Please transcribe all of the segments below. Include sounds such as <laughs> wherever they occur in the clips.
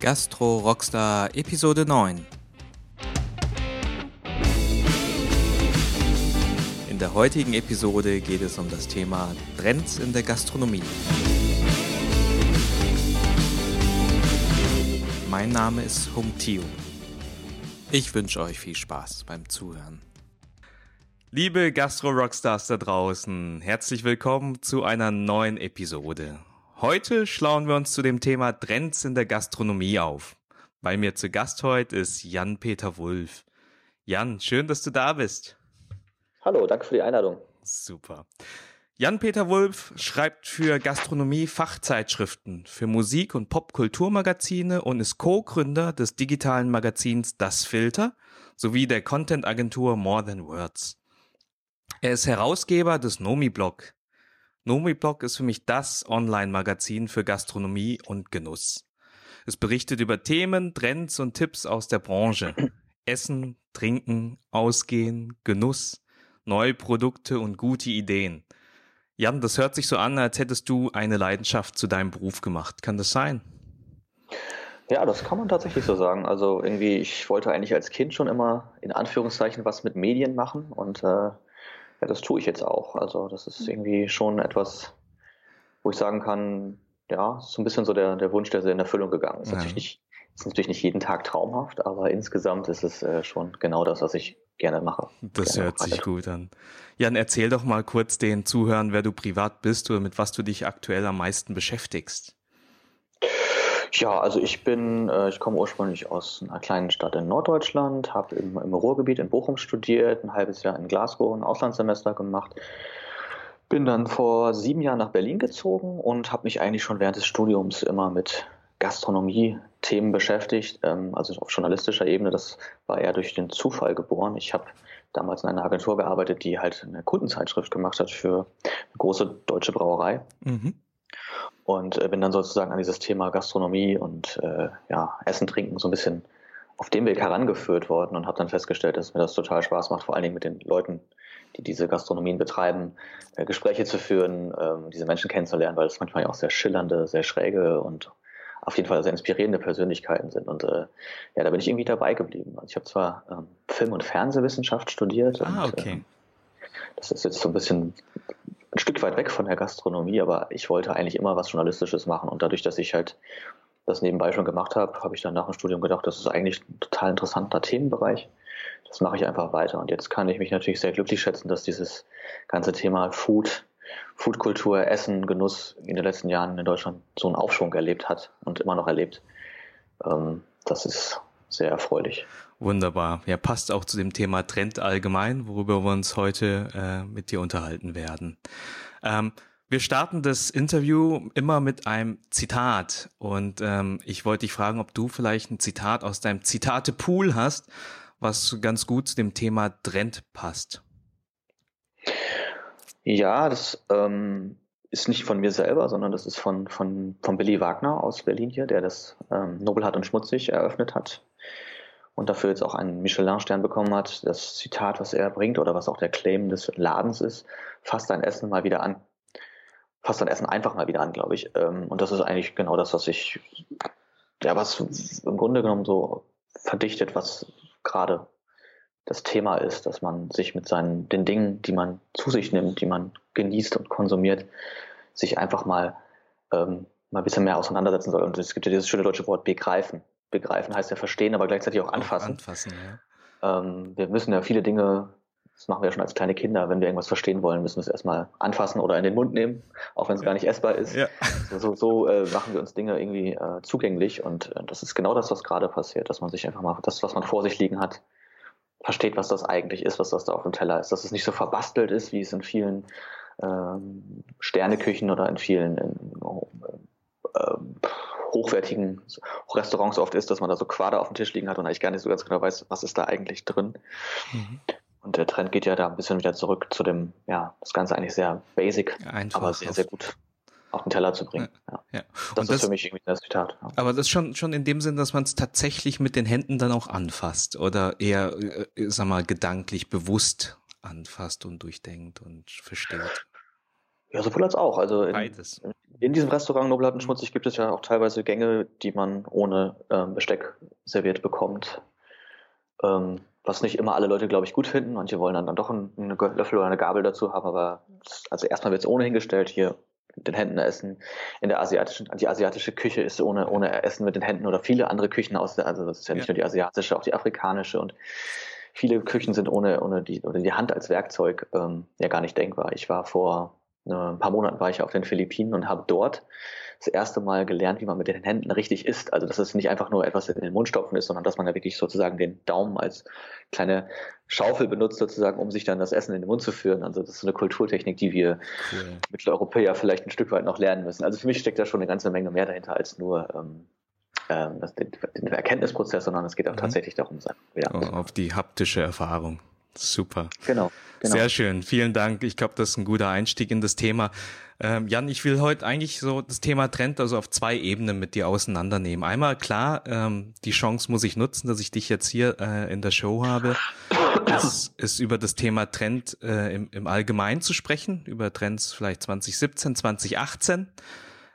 Gastro Rockstar Episode 9. In der heutigen Episode geht es um das Thema Trends in der Gastronomie. Mein Name ist Hung Tio. Ich wünsche euch viel Spaß beim Zuhören. Liebe Gastro-Rockstars da draußen, herzlich willkommen zu einer neuen Episode. Heute schlauen wir uns zu dem Thema Trends in der Gastronomie auf. Bei mir zu Gast heute ist Jan-Peter Wulff. Jan, schön, dass du da bist. Hallo, danke für die Einladung. Super. Jan-Peter Wulff schreibt für Gastronomie Fachzeitschriften, für Musik- und Popkulturmagazine und ist Co-Gründer des digitalen Magazins Das Filter sowie der Content-Agentur More Than Words. Er ist Herausgeber des Nomi-Blog. Nomi-Blog ist für mich das Online-Magazin für Gastronomie und Genuss. Es berichtet über Themen, Trends und Tipps aus der Branche. <clears throat> Essen, Trinken, Ausgehen, Genuss, neue Produkte und gute Ideen. Jan, das hört sich so an, als hättest du eine Leidenschaft zu deinem Beruf gemacht. Kann das sein? Ja, das kann man tatsächlich so sagen. Also irgendwie, ich wollte eigentlich als Kind schon immer in Anführungszeichen was mit Medien machen und äh, ja, das tue ich jetzt auch. Also das ist irgendwie schon etwas, wo ich sagen kann, ja, ist so ein bisschen so der, der Wunsch, der in Erfüllung gegangen ist. Ja. Natürlich nicht, ist natürlich nicht jeden Tag traumhaft, aber insgesamt ist es äh, schon genau das, was ich gerne mache. Das gerne hört sich gut an. Jan, erzähl doch mal kurz den Zuhörern, wer du privat bist oder mit was du dich aktuell am meisten beschäftigst. Ja, also ich bin, äh, ich komme ursprünglich aus einer kleinen Stadt in Norddeutschland, habe im, im Ruhrgebiet in Bochum studiert, ein halbes Jahr in Glasgow ein Auslandssemester gemacht, bin dann vor sieben Jahren nach Berlin gezogen und habe mich eigentlich schon während des Studiums immer mit Gastronomie-Themen beschäftigt, ähm, also auf journalistischer Ebene. Das war eher durch den Zufall geboren. Ich habe damals in einer Agentur gearbeitet, die halt eine Kundenzeitschrift gemacht hat für eine große deutsche Brauerei. Mhm und äh, bin dann sozusagen an dieses Thema Gastronomie und äh, ja, Essen, Trinken so ein bisschen auf dem Weg herangeführt worden und habe dann festgestellt, dass mir das total Spaß macht, vor allen Dingen mit den Leuten, die diese Gastronomien betreiben, äh, Gespräche zu führen, ähm, diese Menschen kennenzulernen, weil es manchmal auch sehr schillernde, sehr schräge und auf jeden Fall sehr inspirierende Persönlichkeiten sind. Und äh, ja, da bin ich irgendwie dabei geblieben. Also ich habe zwar ähm, Film- und Fernsehwissenschaft studiert. Ah, und, okay. Äh, das ist jetzt so ein bisschen ein Stück weit weg von der Gastronomie, aber ich wollte eigentlich immer was Journalistisches machen. Und dadurch, dass ich halt das nebenbei schon gemacht habe, habe ich dann nach dem Studium gedacht, das ist eigentlich ein total interessanter Themenbereich. Das mache ich einfach weiter. Und jetzt kann ich mich natürlich sehr glücklich schätzen, dass dieses ganze Thema Food, Foodkultur, Essen, Genuss in den letzten Jahren in Deutschland so einen Aufschwung erlebt hat und immer noch erlebt. Ähm, das ist sehr erfreulich. Wunderbar. Ja, passt auch zu dem Thema Trend allgemein, worüber wir uns heute äh, mit dir unterhalten werden. Ähm, wir starten das Interview immer mit einem Zitat und ähm, ich wollte dich fragen, ob du vielleicht ein Zitat aus deinem Zitate-Pool hast, was ganz gut zu dem Thema Trend passt. Ja, das ähm, ist nicht von mir selber, sondern das ist von, von, von Billy Wagner aus Berlin hier, der das ähm, Nobelhart und Schmutzig eröffnet hat und dafür jetzt auch einen Michelin-Stern bekommen hat. Das Zitat, was er bringt oder was auch der Claim des Ladens ist, fasst dein Essen mal wieder an. Fasst dein Essen einfach mal wieder an, glaube ich. Ähm, und das ist eigentlich genau das, was ich, ja, was im Grunde genommen so verdichtet, was gerade das Thema ist, dass man sich mit seinen, den Dingen, die man zu sich nimmt, die man genießt und konsumiert, sich einfach mal, ähm, mal ein bisschen mehr auseinandersetzen soll. Und es gibt ja dieses schöne deutsche Wort begreifen begreifen heißt ja verstehen, aber gleichzeitig auch anfassen. Auch anfassen ja. ähm, wir müssen ja viele Dinge, das machen wir ja schon als kleine Kinder, wenn wir irgendwas verstehen wollen, müssen wir es erstmal anfassen oder in den Mund nehmen, auch wenn es gar nicht essbar ist. Ja. So, so, so äh, machen wir uns Dinge irgendwie äh, zugänglich und äh, das ist genau das, was gerade passiert, dass man sich einfach mal das, was man vor sich liegen hat, versteht, was das eigentlich ist, was das da auf dem Teller ist, dass es nicht so verbastelt ist, wie es in vielen ähm, Sterneküchen oder in vielen in, äh, hochwertigen Restaurants oft ist, dass man da so Quader auf dem Tisch liegen hat und eigentlich gar nicht so ganz genau weiß, was ist da eigentlich drin. Mhm. Und der Trend geht ja da ein bisschen wieder zurück zu dem, ja, das Ganze eigentlich sehr basic, Einfach aber sehr, sehr gut auf den Teller zu bringen. Ja, ja. Das und ist das, für mich irgendwie das Zitat. Ja. Aber das ist schon, schon in dem Sinn, dass man es tatsächlich mit den Händen dann auch anfasst oder eher, äh, sag mal, gedanklich bewusst anfasst und durchdenkt und versteht. Ja, sowohl als auch. Also Beides. In, in diesem Restaurant Nobelhart und Schmutzig gibt es ja auch teilweise Gänge, die man ohne ähm, Besteck serviert bekommt. Ähm, was nicht immer alle Leute, glaube ich, gut finden. Manche wollen dann, dann doch einen, einen Löffel oder eine Gabel dazu haben, aber also erstmal wird es ohne hingestellt. Hier mit den Händen essen. In der asiatischen, die asiatische Küche ist ohne, ohne Essen mit den Händen oder viele andere Küchen aus der, also das ist ja nicht ja. nur die asiatische, auch die afrikanische und viele Küchen sind ohne, ohne die, oder die Hand als Werkzeug ähm, ja gar nicht denkbar. Ich war vor ein paar Monaten war ich auf den Philippinen und habe dort das erste Mal gelernt, wie man mit den Händen richtig isst. Also dass es nicht einfach nur etwas in den Mund stopfen ist, sondern dass man da wirklich sozusagen den Daumen als kleine Schaufel benutzt, sozusagen, um sich dann das Essen in den Mund zu führen. Also das ist eine Kulturtechnik, die wir cool. Mitteleuropäer vielleicht ein Stück weit noch lernen müssen. Also für mich steckt da schon eine ganze Menge mehr dahinter als nur ähm, ähm das, den, den Erkenntnisprozess, sondern es geht auch mhm. tatsächlich darum, ja. auf die haptische Erfahrung. Super. Genau. genau. Sehr schön. Vielen Dank. Ich glaube, das ist ein guter Einstieg in das Thema. Ähm, Jan, ich will heute eigentlich so das Thema Trend also auf zwei Ebenen mit dir auseinandernehmen. Einmal klar, ähm, die Chance muss ich nutzen, dass ich dich jetzt hier äh, in der Show habe, ist, ist über das Thema Trend äh, im, im Allgemeinen zu sprechen, über Trends vielleicht 2017, 2018.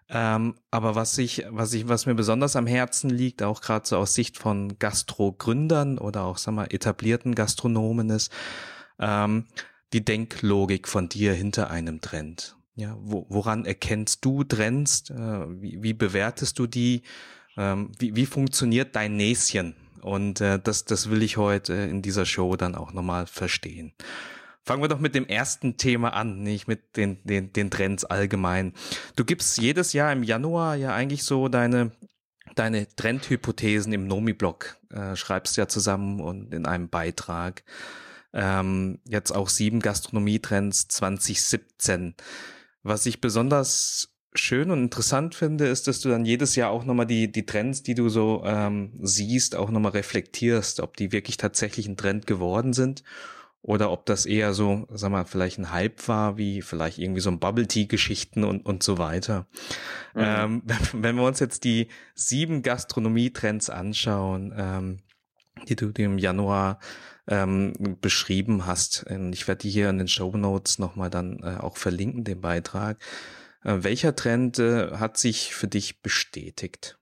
Ähm, aber was ich, was ich, was mir besonders am Herzen liegt, auch gerade so aus Sicht von Gastro-Gründern oder auch, sag mal, etablierten Gastronomen ist, ähm, die Denklogik von dir hinter einem Trend. Ja, wo, woran erkennst du Trends? Äh, wie, wie bewertest du die? Ähm, wie, wie funktioniert dein Näschen? Und äh, das, das will ich heute in dieser Show dann auch nochmal verstehen. Fangen wir doch mit dem ersten Thema an, nicht mit den, den, den Trends allgemein. Du gibst jedes Jahr im Januar ja eigentlich so deine, deine Trendhypothesen im Nomi-Blog, äh, schreibst ja zusammen und in einem Beitrag. Ähm, jetzt auch sieben Gastronomietrends 2017. Was ich besonders schön und interessant finde, ist, dass du dann jedes Jahr auch nochmal die, die Trends, die du so ähm, siehst, auch nochmal reflektierst, ob die wirklich tatsächlich ein Trend geworden sind oder ob das eher so, sag mal, vielleicht ein Hype war, wie vielleicht irgendwie so ein Bubble Tea Geschichten und, und so weiter. Mhm. Ähm, <laughs> wenn, wenn, wir uns jetzt die sieben Gastronomie-Trends anschauen, ähm, die du im Januar ähm, beschrieben hast. Und ich werde die hier in den Show Notes nochmal dann äh, auch verlinken, den Beitrag. Äh, welcher Trend äh, hat sich für dich bestätigt?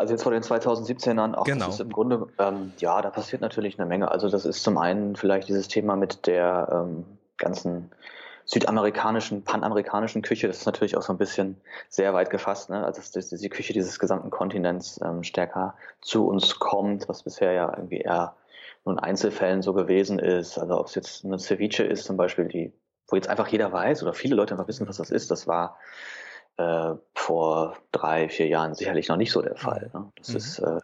Also jetzt vor den 2017ern, auch genau. das ist im Grunde, ähm, ja, da passiert natürlich eine Menge. Also das ist zum einen vielleicht dieses Thema mit der ähm, ganzen südamerikanischen, panamerikanischen Küche, das ist natürlich auch so ein bisschen sehr weit gefasst, ne? also dass die Küche dieses gesamten Kontinents ähm, stärker zu uns kommt, was bisher ja irgendwie eher nur in Einzelfällen so gewesen ist. Also ob es jetzt eine Ceviche ist zum Beispiel, die, wo jetzt einfach jeder weiß oder viele Leute einfach wissen, was das ist, das war äh, vor drei, vier Jahren sicherlich noch nicht so der Fall. Ne? Das mhm. ist äh,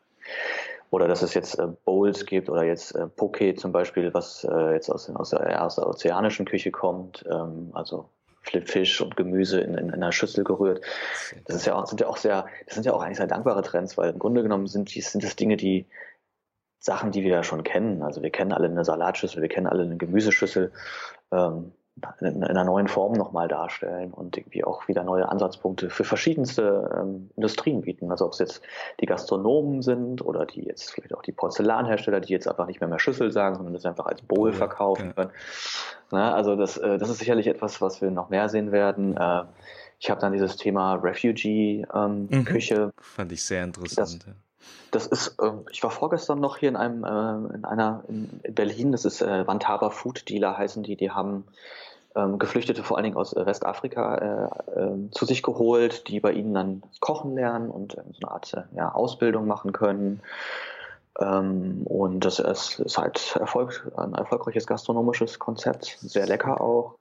oder dass es jetzt äh, Bowls gibt oder jetzt äh, Poke zum Beispiel, was äh, jetzt aus, aus, der, aus der ozeanischen Küche kommt, ähm, also Fisch und Gemüse in, in, in einer Schüssel gerührt. Das ist ja auch, sind ja auch sehr, das sind ja auch eigentlich sehr dankbare Trends, weil im Grunde genommen sind, die, sind das Dinge, die Sachen, die wir ja schon kennen. Also wir kennen alle eine Salatschüssel, wir kennen alle eine Gemüseschüssel. Ähm, in, einer neuen Form nochmal darstellen und irgendwie auch wieder neue Ansatzpunkte für verschiedenste ähm, Industrien bieten. Also ob es jetzt die Gastronomen sind oder die jetzt vielleicht auch die Porzellanhersteller, die jetzt einfach nicht mehr mehr Schüssel sagen, sondern das einfach als Bowl verkaufen können. Na, also das, äh, das ist sicherlich etwas, was wir noch mehr sehen werden. Äh, ich habe dann dieses Thema Refugee-Küche. Ähm, mhm. Fand ich sehr interessant. Das, das ist, äh, ich war vorgestern noch hier in einem, äh, in einer, in Berlin, das ist äh, Vantaba Food Dealer heißen die, die haben ähm, Geflüchtete vor allen Dingen aus äh, Westafrika äh, äh, zu sich geholt, die bei ihnen dann kochen lernen und so eine Art ja, Ausbildung machen können. Ähm, und das ist, ist halt Erfolg, ein erfolgreiches gastronomisches Konzept, sehr lecker auch.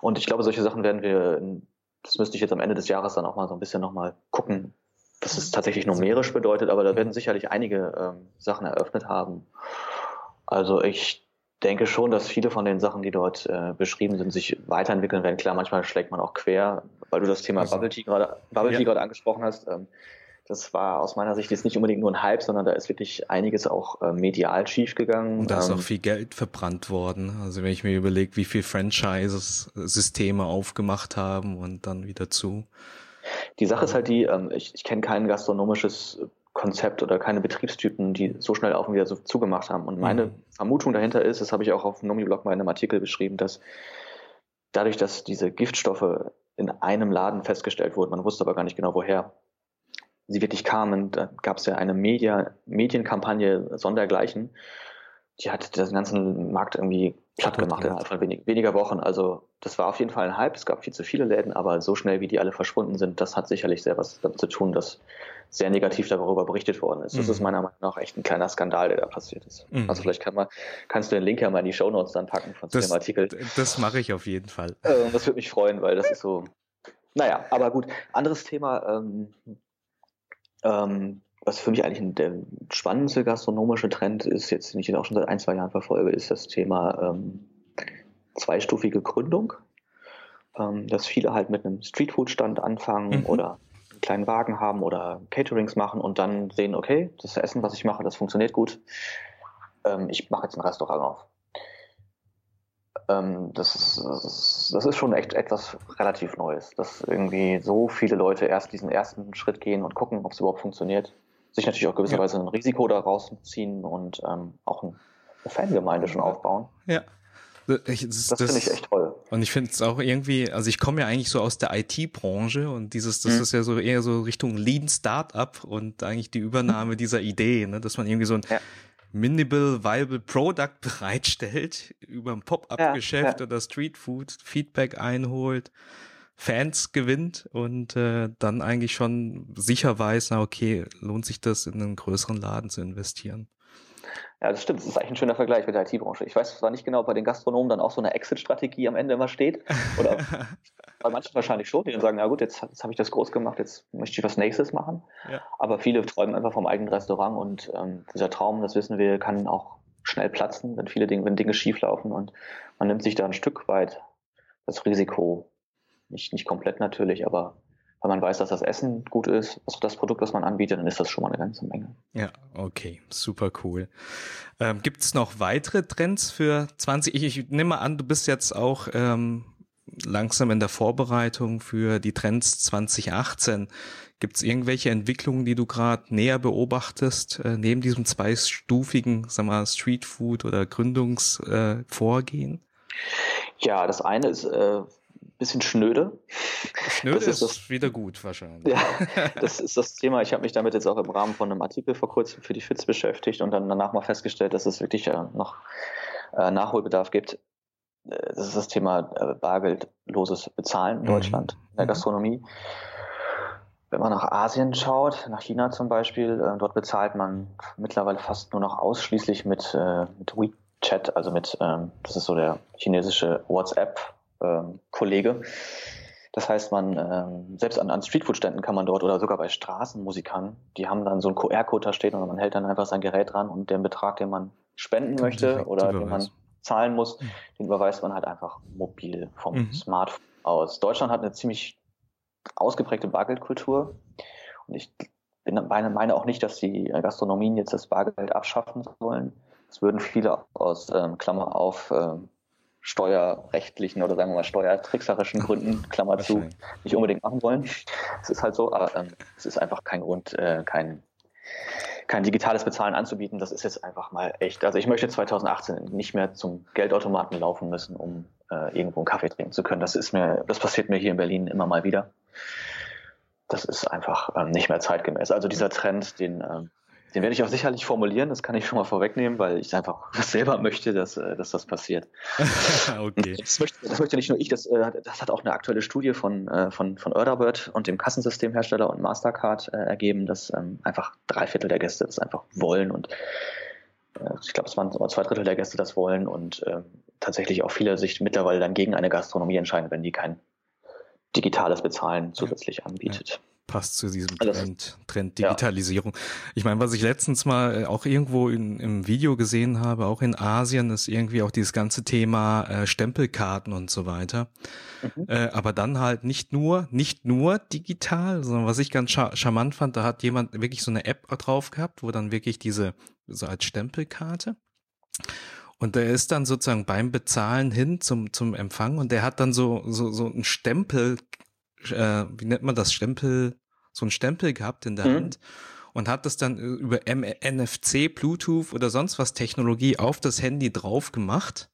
Und ich glaube, solche Sachen werden wir, das müsste ich jetzt am Ende des Jahres dann auch mal so ein bisschen nochmal gucken, was es tatsächlich numerisch bedeutet, aber da werden sicherlich einige ähm, Sachen eröffnet haben. Also ich denke schon, dass viele von den Sachen, die dort äh, beschrieben sind, sich weiterentwickeln werden. Klar, manchmal schlägt man auch quer, weil du das Thema also, Bubble Tea gerade Bubble ja. Tea gerade angesprochen hast. Ähm, das war aus meiner Sicht jetzt nicht unbedingt nur ein Hype, sondern da ist wirklich einiges auch äh, medial schiefgegangen. Und da ist ähm, auch viel Geld verbrannt worden. Also wenn ich mir überlege, wie viel Franchises-Systeme aufgemacht haben und dann wieder zu. Die Sache ist halt die, ähm, ich, ich kenne kein gastronomisches Konzept oder keine Betriebstypen, die so schnell auch wieder so zugemacht haben. Und meine mhm. Vermutung dahinter ist, das habe ich auch auf Nomi-Blog mal in einem Artikel beschrieben, dass dadurch, dass diese Giftstoffe in einem Laden festgestellt wurden. Man wusste aber gar nicht genau woher sie wirklich kamen. Da gab es ja eine Media, Medienkampagne sondergleichen. Die hat den ganzen Markt irgendwie platt gemacht innerhalb von wenig, weniger Wochen. Also das war auf jeden Fall ein Hype. Es gab viel zu viele Läden, aber so schnell wie die alle verschwunden sind, das hat sicherlich sehr was damit zu tun, dass sehr negativ darüber berichtet worden ist. Das mhm. ist meiner Meinung nach echt ein kleiner Skandal, der da passiert ist. Mhm. Also vielleicht kann man, kannst du den Link ja mal in die Show Notes dann packen von das, dem Artikel. Das mache ich auf jeden Fall. Äh, das würde mich freuen, weil das ist so. Naja, aber gut. Anderes Thema. Ähm, ähm, was für mich eigentlich der spannendste gastronomische Trend ist, jetzt den ich auch schon seit ein, zwei Jahren verfolge, ist das Thema ähm, zweistufige Gründung. Ähm, dass viele halt mit einem Streetfood-Stand anfangen mhm. oder einen kleinen Wagen haben oder Caterings machen und dann sehen, okay, das Essen, was ich mache, das funktioniert gut. Ähm, ich mache jetzt ein Restaurant auf. Ähm, das, ist, das ist schon echt etwas relativ Neues, dass irgendwie so viele Leute erst diesen ersten Schritt gehen und gucken, ob es überhaupt funktioniert. Sich natürlich auch gewisserweise ja. ein Risiko daraus ziehen und ähm, auch eine Fangemeinde schon aufbauen. Ja. Ich, das, das finde ich echt toll. Und ich finde es auch irgendwie, also ich komme ja eigentlich so aus der IT-Branche und dieses, das mhm. ist ja so eher so Richtung Lean Startup und eigentlich die Übernahme <laughs> dieser Idee, ne, dass man irgendwie so ein ja. Minimal Viable Product <laughs> bereitstellt, über ein Pop-up-Geschäft ja, ja. oder Streetfood Feedback einholt, Fans gewinnt und äh, dann eigentlich schon sicher weiß, na okay, lohnt sich das in einen größeren Laden zu investieren. Ja, das stimmt. Das ist eigentlich ein schöner Vergleich mit der IT-Branche. Ich weiß zwar nicht genau, ob bei den Gastronomen dann auch so eine Exit-Strategie am Ende immer steht. Oder <laughs> bei manchen wahrscheinlich schon, die dann sagen, na gut, jetzt, jetzt habe ich das groß gemacht, jetzt möchte ich was Nächstes machen. Ja. Aber viele träumen einfach vom eigenen Restaurant und ähm, dieser Traum, das wissen wir, kann auch schnell platzen, wenn viele Dinge, wenn Dinge schieflaufen und man nimmt sich da ein Stück weit das Risiko. Nicht, nicht komplett natürlich, aber wenn man weiß, dass das Essen gut ist, also das Produkt, was man anbietet, dann ist das schon mal eine ganze Menge. Ja, okay, super cool. Ähm, Gibt es noch weitere Trends für 20? Ich, ich nehme an, du bist jetzt auch ähm, langsam in der Vorbereitung für die Trends 2018. Gibt es irgendwelche Entwicklungen, die du gerade näher beobachtest, äh, neben diesem zweistufigen, sag mal, Streetfood oder Gründungsvorgehen? Äh, ja, das eine ist äh, bisschen schnöde. Schnöde das ist, das, wieder gut wahrscheinlich. Ja, <laughs> das ist das Thema. Ich habe mich damit jetzt auch im Rahmen von einem Artikel vor kurzem für die FITS beschäftigt und dann danach mal festgestellt, dass es wirklich äh, noch äh, Nachholbedarf gibt. Äh, das ist das Thema bargeldloses Bezahlen in mhm. Deutschland, in der mhm. Gastronomie. Wenn man nach Asien schaut, nach China zum Beispiel, dort bezahlt man mittlerweile fast nur noch ausschließlich mit, mit WeChat, also mit, ähm, das ist so der chinesische WhatsApp ähm, Kollege. Das heißt, man ähm, selbst an, an Streetfood-Ständen kann man dort oder sogar bei Straßenmusikern, die haben dann so einen QR-Code da stehen und man hält dann einfach sein Gerät dran und den Betrag, den man spenden möchte oder den man zahlen muss, mhm. den überweist man halt einfach mobil vom mhm. Smartphone aus. Deutschland hat eine ziemlich ausgeprägte Bargeldkultur und ich bin, meine, meine auch nicht, dass die Gastronomien jetzt das Bargeld abschaffen sollen. Das würden viele aus ähm, Klammer auf ähm, steuerrechtlichen oder sagen wir mal steuertrickserischen Gründen, Klammer zu, nicht unbedingt machen wollen. Es ist halt so, aber ähm, es ist einfach kein Grund, äh, kein, kein digitales Bezahlen anzubieten. Das ist jetzt einfach mal echt. Also ich möchte 2018 nicht mehr zum Geldautomaten laufen müssen, um äh, irgendwo einen Kaffee trinken zu können. Das ist mir, das passiert mir hier in Berlin immer mal wieder. Das ist einfach ähm, nicht mehr zeitgemäß. Also dieser Trend, den ähm, den werde ich auch sicherlich formulieren, das kann ich schon mal vorwegnehmen, weil ich einfach <laughs> selber möchte, dass, äh, dass das passiert. <laughs> okay. Das möchte, das möchte nicht nur ich, das, äh, das hat auch eine aktuelle Studie von, äh, von, von Erderbird und dem Kassensystemhersteller und Mastercard ergeben, dass ähm, einfach drei Viertel der Gäste das einfach wollen und ich glaube, es waren zwei Drittel der Gäste das wollen und tatsächlich auch viele sich mittlerweile dann gegen eine Gastronomie entscheiden, wenn die kein digitales Bezahlen zusätzlich anbietet. Ja passt zu diesem Trend, Trend Digitalisierung. Ja. Ich meine, was ich letztens mal äh, auch irgendwo in, im Video gesehen habe, auch in Asien, ist irgendwie auch dieses ganze Thema äh, Stempelkarten und so weiter. Mhm. Äh, aber dann halt nicht nur, nicht nur digital, sondern was ich ganz charmant fand, da hat jemand wirklich so eine App drauf gehabt, wo dann wirklich diese, so als Stempelkarte. Und der ist dann sozusagen beim Bezahlen hin zum, zum Empfang und der hat dann so, so, so ein Stempel äh, wie nennt man das, Stempel, so ein Stempel gehabt in der mhm. Hand. und hat das dann über NFC, Bluetooth oder sonst was Technologie auf das Handy drauf gemacht.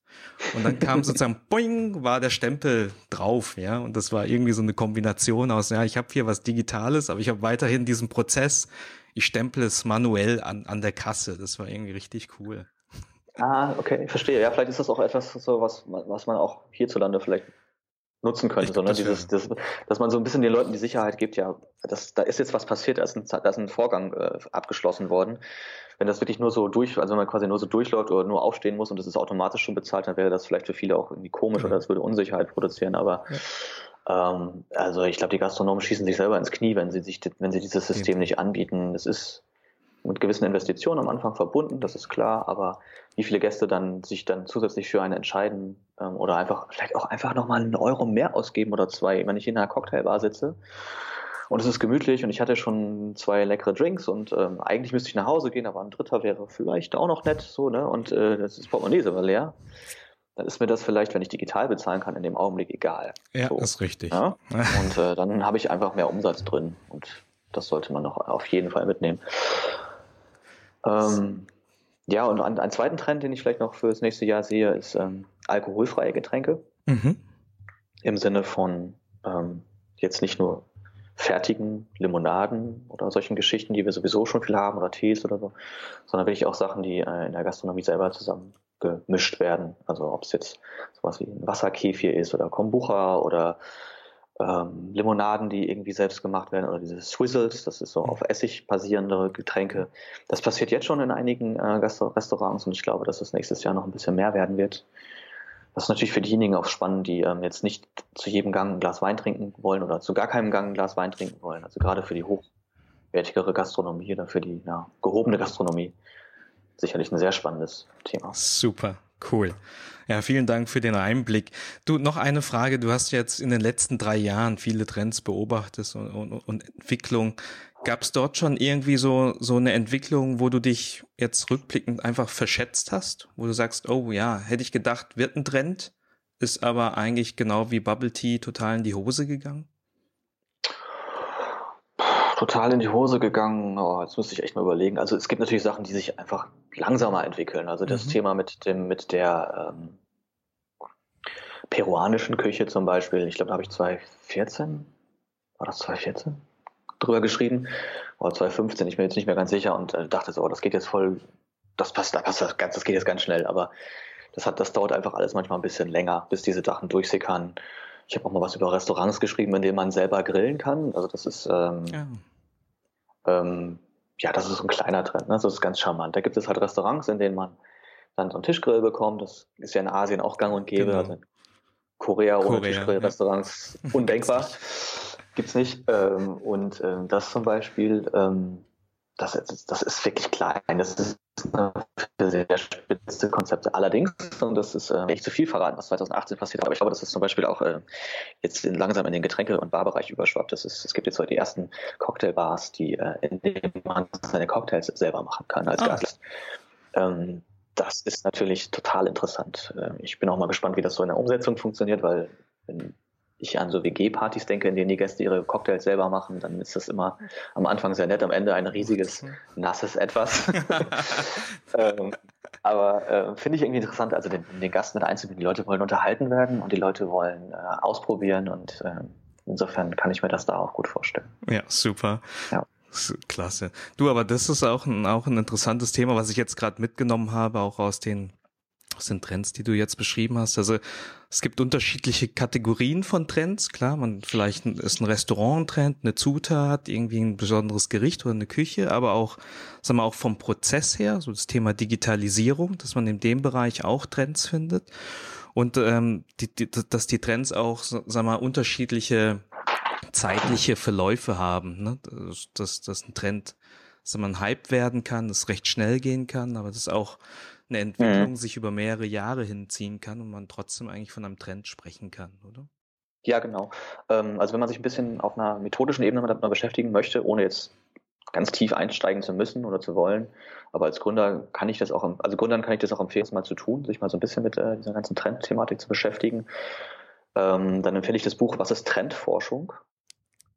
Und dann kam sozusagen, <laughs> boing, war der Stempel drauf, ja. Und das war irgendwie so eine Kombination aus, ja, ich habe hier was Digitales, aber ich habe weiterhin diesen Prozess, ich stempel es manuell an, an der Kasse. Das war irgendwie richtig cool. Ah, okay, verstehe. Ja, vielleicht ist das auch etwas, so was, was man auch hierzulande vielleicht nutzen könnte, sondern dieses, das, dass man so ein bisschen den Leuten die Sicherheit gibt, ja, das, da ist jetzt was passiert, da ist ein, da ist ein Vorgang äh, abgeschlossen worden. Wenn das wirklich nur so durch, also wenn man quasi nur so durchläuft oder nur aufstehen muss und das ist automatisch schon bezahlt, dann wäre das vielleicht für viele auch irgendwie komisch ja. oder es würde Unsicherheit produzieren, aber ja. ähm, also ich glaube, die Gastronomen schießen sich selber ins Knie, wenn sie sich, wenn sie dieses System ja. nicht anbieten. Es ist mit gewissen Investitionen am Anfang verbunden, das ist klar, aber wie viele Gäste dann sich dann zusätzlich für einen entscheiden ähm, oder einfach vielleicht auch einfach nochmal einen Euro mehr ausgeben oder zwei, wenn ich in einer Cocktailbar sitze und es ist gemütlich und ich hatte schon zwei leckere Drinks und ähm, eigentlich müsste ich nach Hause gehen, aber ein dritter wäre vielleicht auch noch nett, so, ne? Und äh, das ist Portemonnaie ist aber leer. Dann ist mir das vielleicht, wenn ich digital bezahlen kann, in dem Augenblick egal. Ja, so. ist richtig. Ja? <laughs> Und äh, dann habe ich einfach mehr Umsatz drin und das sollte man noch auf jeden Fall mitnehmen. Ähm, ja, und einen, einen zweiten Trend, den ich vielleicht noch für das nächste Jahr sehe, ist ähm, alkoholfreie Getränke. Mhm. Im Sinne von ähm, jetzt nicht nur fertigen Limonaden oder solchen Geschichten, die wir sowieso schon viel haben, oder Tees oder so, sondern wirklich auch Sachen, die äh, in der Gastronomie selber zusammen gemischt werden. Also ob es jetzt sowas wie ein Wasserkefir ist oder Kombucha oder ähm, Limonaden, die irgendwie selbst gemacht werden oder diese Swizzles, das ist so auf Essig basierende Getränke. Das passiert jetzt schon in einigen äh, Restaurants und ich glaube, dass das nächstes Jahr noch ein bisschen mehr werden wird. Das ist natürlich für diejenigen auch spannend, die ähm, jetzt nicht zu jedem Gang ein Glas Wein trinken wollen oder zu gar keinem Gang ein Glas Wein trinken wollen. Also gerade für die hochwertigere Gastronomie oder für die ja, gehobene Gastronomie sicherlich ein sehr spannendes Thema. Super. Cool. Ja, vielen Dank für den Einblick. Du, noch eine Frage. Du hast jetzt in den letzten drei Jahren viele Trends beobachtet und, und, und Entwicklung. Gab es dort schon irgendwie so, so eine Entwicklung, wo du dich jetzt rückblickend einfach verschätzt hast? Wo du sagst, oh ja, hätte ich gedacht, wird ein Trend, ist aber eigentlich genau wie Bubble Tea total in die Hose gegangen? Total in die Hose gegangen. Oh, jetzt müsste ich echt mal überlegen. Also es gibt natürlich Sachen, die sich einfach langsamer entwickeln. Also das mhm. Thema mit dem, mit der ähm, peruanischen Küche zum Beispiel. Ich glaube, da habe ich 2014, war das 2014? drüber geschrieben. Oder 2015, ich bin jetzt nicht mehr ganz sicher und äh, dachte so, oh, das geht jetzt voll, das passt, das, das, das geht jetzt ganz schnell. Aber das hat, das dauert einfach alles manchmal ein bisschen länger, bis diese Sachen durchsickern. Ich habe auch mal was über Restaurants geschrieben, in denen man selber grillen kann. Also das ist ähm, ja. Ähm, ja, das ist so ein kleiner Trend, ne? das ist ganz charmant. Da gibt es halt Restaurants, in denen man dann so einen Tischgrill bekommt. Das ist ja in Asien auch gang und gäbe. Genau. Also in Korea, Korea ohne Tischgrill-Restaurants ja. undenkbar. Gibt's nicht. Ähm, und ähm, das zum Beispiel, ähm, das, das ist wirklich klein. Das ist sehr spitze Konzepte. Allerdings, und das ist äh, echt zu viel verraten, was 2018 passiert, aber ich glaube, das ist zum Beispiel auch äh, jetzt in, langsam in den Getränke- und Barbereich überschwappt. Das ist, es gibt jetzt heute die ersten Cocktailbars, die, äh, in denen man seine Cocktails selber machen kann als ah. Gast. Ähm, das ist natürlich total interessant. Äh, ich bin auch mal gespannt, wie das so in der Umsetzung funktioniert, weil wenn ich an so WG-Partys denke, in denen die Gäste ihre Cocktails selber machen, dann ist das immer am Anfang sehr nett, am Ende ein riesiges, nasses Etwas. <laughs> <laughs> ähm, aber äh, finde ich irgendwie interessant, also den, den Gast mit einzubinden. Die Leute wollen unterhalten werden und die Leute wollen äh, ausprobieren und äh, insofern kann ich mir das da auch gut vorstellen. Ja, super. Ja. Klasse. Du, aber das ist auch ein, auch ein interessantes Thema, was ich jetzt gerade mitgenommen habe, auch aus den aus den Trends, die du jetzt beschrieben hast. Also es gibt unterschiedliche Kategorien von Trends. Klar, man vielleicht ist ein Restaurant ein Trend, eine Zutat, irgendwie ein besonderes Gericht oder eine Küche, aber auch, sagen wir auch vom Prozess her, so das Thema Digitalisierung, dass man in dem Bereich auch Trends findet und ähm, die, die, dass die Trends auch, sagen wir, unterschiedliche zeitliche Verläufe haben. Ne? Dass, dass ein Trend, dass man ein Hype werden kann, das recht schnell gehen kann, aber das auch eine Entwicklung mhm. sich über mehrere Jahre hinziehen kann und man trotzdem eigentlich von einem Trend sprechen kann, oder? Ja, genau. Ähm, also wenn man sich ein bisschen auf einer methodischen Ebene damit mal beschäftigen möchte, ohne jetzt ganz tief einsteigen zu müssen oder zu wollen, aber als Gründer kann ich das auch, also Gründern kann ich das auch empfehlen, das mal zu tun, sich mal so ein bisschen mit äh, dieser ganzen Trendthematik zu beschäftigen. Ähm, dann empfehle ich das Buch Was ist Trendforschung?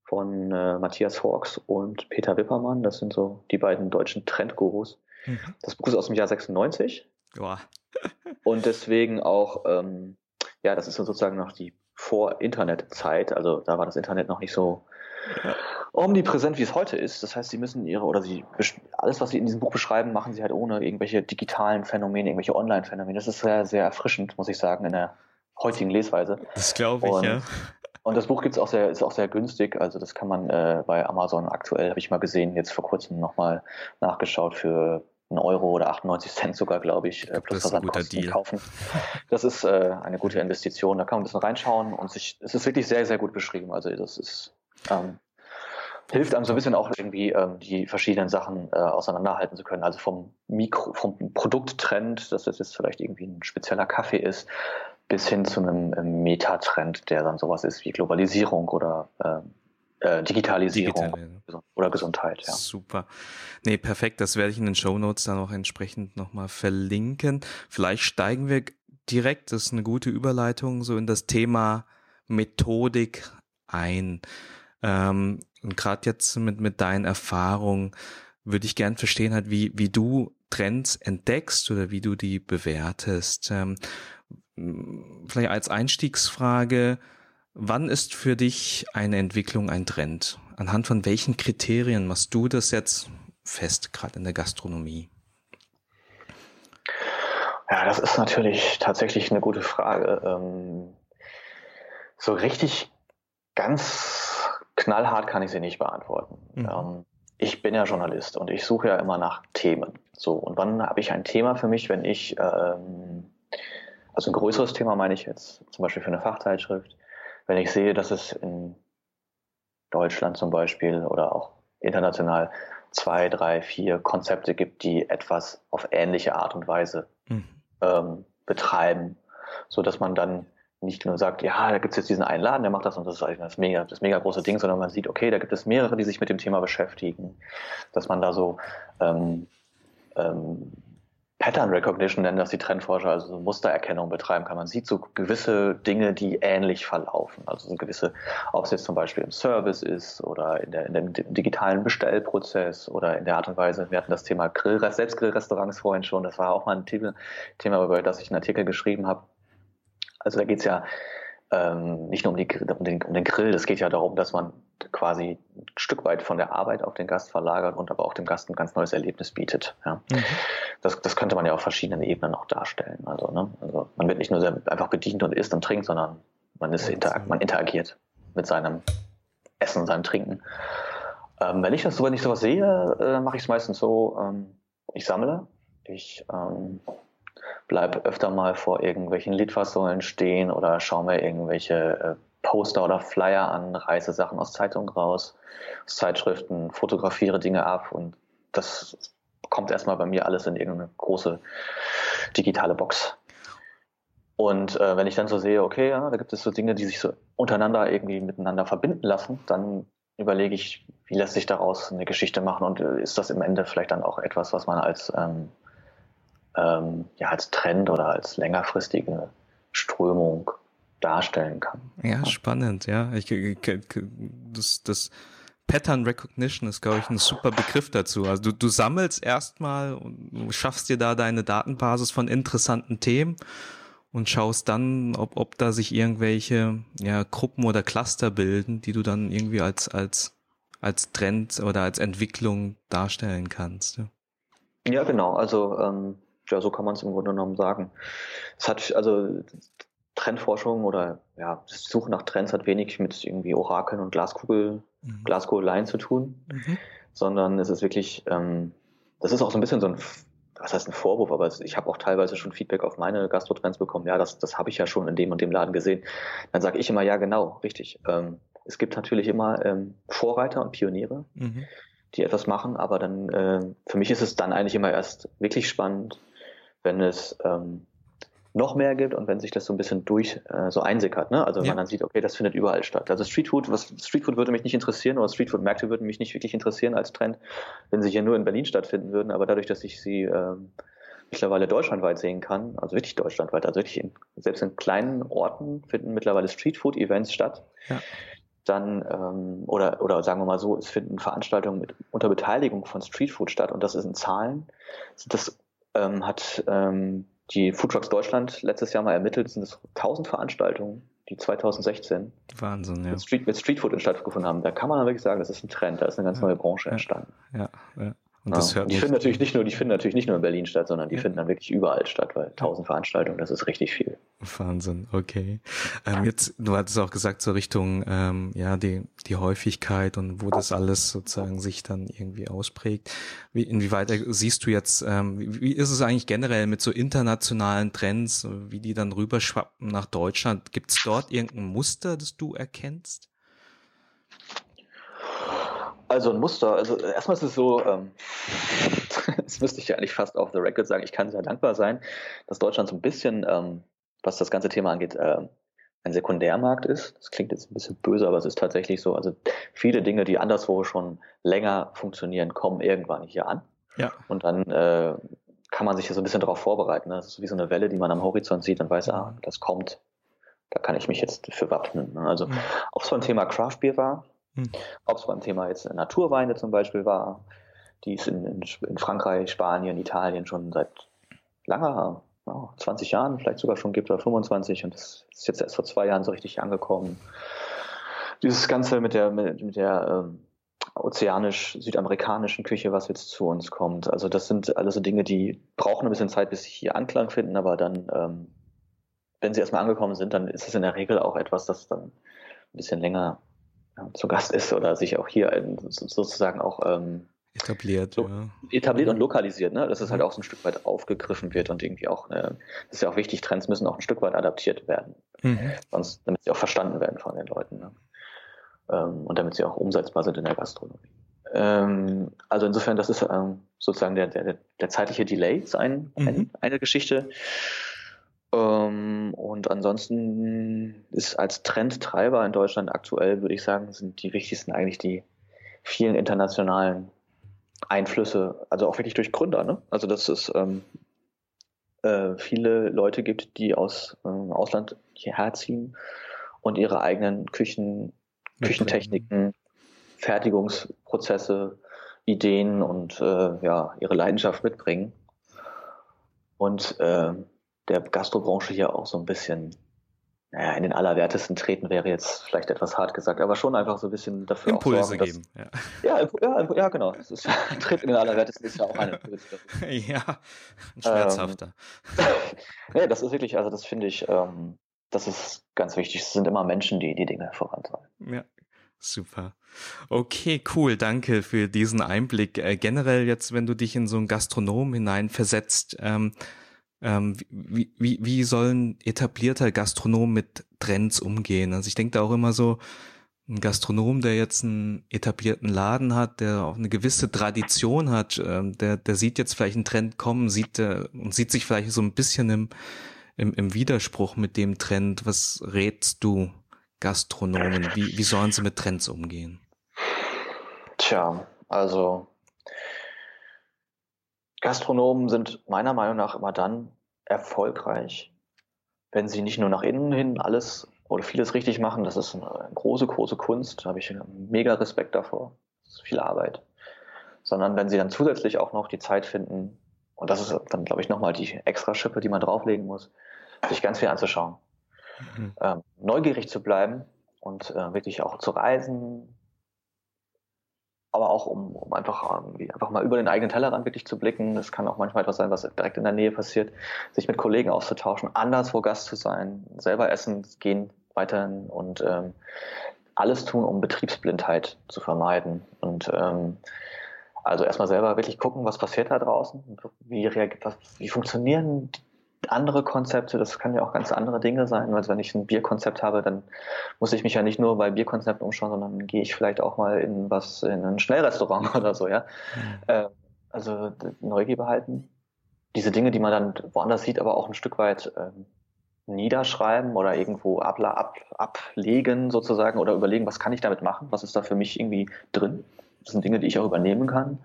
von äh, Matthias Hawks und Peter Wippermann. Das sind so die beiden deutschen Trendgurus. Mhm. Das Buch ist aus dem Jahr 96. Joa. <laughs> und deswegen auch, ähm, ja, das ist sozusagen noch die Vor-Internet-Zeit. Also da war das Internet noch nicht so ja. omnipräsent, wie es heute ist. Das heißt, sie müssen ihre, oder sie, alles, was sie in diesem Buch beschreiben, machen sie halt ohne irgendwelche digitalen Phänomene, irgendwelche Online-Phänomene. Das ist sehr, sehr erfrischend, muss ich sagen, in der heutigen Lesweise. Das glaube ich, und, ja. Und das Buch gibt's auch sehr, ist auch sehr günstig. Also das kann man äh, bei Amazon aktuell, habe ich mal gesehen, jetzt vor kurzem nochmal nachgeschaut für einen Euro oder 98 Cent sogar, glaube ich, äh, plus Versandkosten kaufen. Das ist äh, eine gute Investition. Da kann man ein bisschen reinschauen und sich, es ist wirklich sehr, sehr gut beschrieben. Also das ist ähm, hilft einem so ein bisschen auch irgendwie ähm, die verschiedenen Sachen äh, auseinanderhalten zu können. Also vom Mikro, vom Produkttrend, dass das jetzt vielleicht irgendwie ein spezieller Kaffee ist, bis hin zu einem äh, Metatrend, der dann sowas ist wie Globalisierung oder ähm, äh, Digitalisierung Digital, oder Gesundheit. Ja. Super. Nee, perfekt. Das werde ich in den Show Notes dann auch entsprechend nochmal verlinken. Vielleicht steigen wir direkt, das ist eine gute Überleitung, so in das Thema Methodik ein. Ähm, und gerade jetzt mit, mit deinen Erfahrungen würde ich gern verstehen, halt, wie, wie du Trends entdeckst oder wie du die bewertest. Ähm, vielleicht als Einstiegsfrage, wann ist für dich eine Entwicklung ein Trend? Anhand von welchen Kriterien machst du das jetzt fest, gerade in der Gastronomie? Ja, das ist natürlich tatsächlich eine gute Frage. Ähm, so richtig ganz knallhart kann ich sie nicht beantworten. Mhm. Ähm, ich bin ja Journalist und ich suche ja immer nach Themen. So, und wann habe ich ein Thema für mich, wenn ich ähm, also ein größeres Thema meine ich jetzt, zum Beispiel für eine Fachzeitschrift, wenn ich sehe, dass es in Deutschland zum Beispiel oder auch international zwei, drei, vier Konzepte gibt, die etwas auf ähnliche Art und Weise mhm. ähm, betreiben, so dass man dann nicht nur sagt, ja, da gibt es jetzt diesen einen Laden, der macht das und das ist eigentlich das mega, das mega große Ding, sondern man sieht, okay, da gibt es mehrere, die sich mit dem Thema beschäftigen, dass man da so ähm, ähm, Pattern Recognition nennen das die Trendforscher, also so Mustererkennung betreiben kann. Man sieht so gewisse Dinge, die ähnlich verlaufen. Also so gewisse, ob es jetzt zum Beispiel im Service ist oder in, der, in dem digitalen Bestellprozess oder in der Art und Weise. Wir hatten das Thema Grill, Selbstgrillrestaurants vorhin schon. Das war auch mal ein Thema, über das ich einen Artikel geschrieben habe. Also da geht es ja ähm, nicht nur um, die, um, den, um den Grill, das geht ja darum, dass man quasi ein Stück weit von der Arbeit auf den Gast verlagert und aber auch dem Gast ein ganz neues Erlebnis bietet. Ja. Mhm. Das, das könnte man ja auf verschiedenen Ebenen auch darstellen. Also, ne? also man wird nicht nur sehr einfach bedient und isst und trinkt, sondern man, ist interag man interagiert mit seinem Essen, seinem Trinken. Ähm, wenn ich das wenn ich sowas sehe, äh, mache ich es meistens so, ähm, ich sammle, ich ähm, bleib öfter mal vor irgendwelchen Litfaßsäulen stehen oder schaue mir irgendwelche äh, Poster oder Flyer an, reiße Sachen aus Zeitungen raus, aus Zeitschriften, fotografiere Dinge ab und das kommt erstmal bei mir alles in irgendeine große digitale Box. Und äh, wenn ich dann so sehe, okay, ja, da gibt es so Dinge, die sich so untereinander irgendwie miteinander verbinden lassen, dann überlege ich, wie lässt sich daraus eine Geschichte machen und äh, ist das im Ende vielleicht dann auch etwas, was man als ähm, ähm, ja, als Trend oder als längerfristige Strömung darstellen kann. Ja, spannend, ja. Ich, das, das Pattern Recognition ist, glaube ich, ein super Begriff dazu. Also du, du sammelst erstmal und schaffst dir da deine Datenbasis von interessanten Themen und schaust dann, ob, ob da sich irgendwelche ja, Gruppen oder Cluster bilden, die du dann irgendwie als, als, als Trend oder als Entwicklung darstellen kannst. Ja, ja genau. Also ähm, ja, so kann man es im Grunde genommen sagen. Es hat also Trendforschung oder ja, das Suchen nach Trends hat wenig mit irgendwie Orakeln und Glaskugel, mhm. Glaskugeleien zu tun, mhm. sondern es ist wirklich, ähm, das ist auch so ein bisschen so ein, was heißt ein Vorwurf, aber ich habe auch teilweise schon Feedback auf meine Gastrotrends bekommen, ja, das, das habe ich ja schon in dem und dem Laden gesehen. Dann sage ich immer, ja, genau, richtig. Ähm, es gibt natürlich immer ähm, Vorreiter und Pioniere, mhm. die etwas machen, aber dann, äh, für mich ist es dann eigentlich immer erst wirklich spannend, wenn es ähm, noch mehr gibt und wenn sich das so ein bisschen durch äh, so einsickert, ne? Also wenn ja. man dann sieht, okay, das findet überall statt. Also Streetfood, was Streetfood würde mich nicht interessieren oder Streetfood-Märkte würden mich nicht wirklich interessieren als Trend, wenn sie hier nur in Berlin stattfinden würden, aber dadurch, dass ich sie ähm, mittlerweile deutschlandweit sehen kann, also wirklich deutschlandweit, also wirklich in, selbst in kleinen Orten finden mittlerweile Streetfood-Events statt. Ja. dann, ähm, oder, oder sagen wir mal so, es finden Veranstaltungen mit, unter Beteiligung von Streetfood statt und das ist in Zahlen. Das ähm, hat ähm, die Food Trucks Deutschland letztes Jahr mal ermittelt, sind es 1000 Veranstaltungen, die 2016 Wahnsinn, ja. mit, Street, mit Streetfood stattgefunden haben. Da kann man wirklich sagen, das ist ein Trend, da ist eine ganz neue Branche entstanden. Ja, ja. Und das ja, hört die finden natürlich nicht nur, die finden natürlich nicht nur in Berlin statt, sondern die ja. finden dann wirklich überall statt, weil tausend Veranstaltungen, das ist richtig viel. Wahnsinn, okay. Ähm, jetzt, du hattest auch gesagt, so Richtung, ähm, ja, die, die Häufigkeit und wo das alles sozusagen sich dann irgendwie ausprägt. Wie, inwieweit siehst du jetzt, ähm, wie, wie ist es eigentlich generell mit so internationalen Trends, wie die dann rüberschwappen nach Deutschland? Gibt es dort irgendein Muster, das du erkennst? Also ein Muster. Also erstmal ist es so, ähm, <laughs> das müsste ich ja eigentlich fast auf the record sagen, ich kann sehr dankbar sein, dass Deutschland so ein bisschen, ähm, was das ganze Thema angeht, äh, ein Sekundärmarkt ist. Das klingt jetzt ein bisschen böse, aber es ist tatsächlich so. Also viele Dinge, die anderswo schon länger funktionieren, kommen irgendwann hier an. Ja. Und dann äh, kann man sich so ein bisschen darauf vorbereiten. Ne? Das ist wie so eine Welle, die man am Horizont sieht und weiß, ah, das kommt. Da kann ich mich jetzt für wappnen. Ne? Also, mhm. ob es beim Thema Craft Beer war, hm. Ob es beim Thema jetzt Naturweine zum Beispiel war, die es in, in, in, Frankreich, Spanien, Italien schon seit langer, oh, 20 Jahren vielleicht sogar schon gibt oder 25 und das ist jetzt erst vor zwei Jahren so richtig angekommen. Dieses Ganze mit der, mit, mit der ähm, ozeanisch-südamerikanischen Küche, was jetzt zu uns kommt. Also das sind alles so Dinge, die brauchen ein bisschen Zeit, bis sie hier Anklang finden, aber dann, ähm, wenn sie erstmal angekommen sind, dann ist es in der Regel auch etwas, das dann ein bisschen länger zu Gast ist oder sich auch hier sozusagen auch ähm, etabliert, ja. etabliert und lokalisiert, ne? dass es halt auch so ein Stück weit aufgegriffen wird und irgendwie auch, äh, das ist ja auch wichtig, Trends müssen auch ein Stück weit adaptiert werden, mhm. sonst damit sie auch verstanden werden von den Leuten ne? ähm, und damit sie auch umsetzbar sind in der Gastronomie. Ähm, also insofern, das ist ähm, sozusagen der, der, der zeitliche Delay, ist ein, mhm. ein, eine Geschichte. Ähm, und ansonsten ist als Trendtreiber in Deutschland aktuell, würde ich sagen, sind die wichtigsten eigentlich die vielen internationalen Einflüsse, also auch wirklich durch Gründer. Ne? Also dass es ähm, äh, viele Leute gibt, die aus äh, Ausland hierher ziehen und ihre eigenen Küchen, Küchentechniken, Fertigungsprozesse, Ideen und äh, ja ihre Leidenschaft mitbringen. Und äh, der Gastrobranche hier auch so ein bisschen naja, in den Allerwertesten treten wäre jetzt vielleicht etwas hart gesagt, aber schon einfach so ein bisschen dafür Impulse sorgen, geben. Dass, ja. Ja, ja, ja, genau. Das ist, <laughs> Tritt in den Allerwertesten ist ja auch ein Impuls. <laughs> ja, ein schmerzhafter. Ähm, <laughs> nee, das ist wirklich, also das finde ich, ähm, das ist ganz wichtig. Es sind immer Menschen, die die Dinge vorantreiben. Ja, Super. Okay, cool. Danke für diesen Einblick. Äh, generell jetzt, wenn du dich in so einen Gastronom hineinversetzt, ähm, ähm, wie, wie, wie sollen etablierter Gastronom mit Trends umgehen? Also ich denke da auch immer so, ein Gastronom, der jetzt einen etablierten Laden hat, der auch eine gewisse Tradition hat, ähm, der, der sieht jetzt vielleicht einen Trend kommen, sieht der, und sieht sich vielleicht so ein bisschen im, im, im Widerspruch mit dem Trend. Was rätst du Gastronomen? Wie, wie sollen sie mit Trends umgehen? Tja, also Gastronomen sind meiner Meinung nach immer dann erfolgreich, wenn sie nicht nur nach innen hin alles oder vieles richtig machen. Das ist eine große, große Kunst. Da habe ich mega Respekt davor. Das ist viel Arbeit. Sondern wenn sie dann zusätzlich auch noch die Zeit finden, und das ist dann, glaube ich, nochmal die extra Schippe, die man drauflegen muss, sich ganz viel anzuschauen. Mhm. Ähm, neugierig zu bleiben und äh, wirklich auch zu reisen, aber auch um, um einfach irgendwie einfach mal über den eigenen Tellerrand wirklich zu blicken. Es kann auch manchmal etwas sein, was direkt in der Nähe passiert, sich mit Kollegen auszutauschen, anderswo Gast zu sein, selber essen gehen weiterhin und ähm, alles tun, um Betriebsblindheit zu vermeiden. Und ähm, also erstmal selber wirklich gucken, was passiert da draußen, wie, reagiert, was, wie funktionieren andere Konzepte, das kann ja auch ganz andere Dinge sein. Also wenn ich ein Bierkonzept habe, dann muss ich mich ja nicht nur bei Bierkonzepten umschauen, sondern gehe ich vielleicht auch mal in was, in ein Schnellrestaurant <laughs> oder so, ja. Mhm. Äh, also Neugier behalten. Diese Dinge, die man dann woanders sieht, aber auch ein Stück weit äh, niederschreiben oder irgendwo ab, ab, ablegen sozusagen oder überlegen, was kann ich damit machen? Was ist da für mich irgendwie drin? Das sind Dinge, die ich auch übernehmen kann.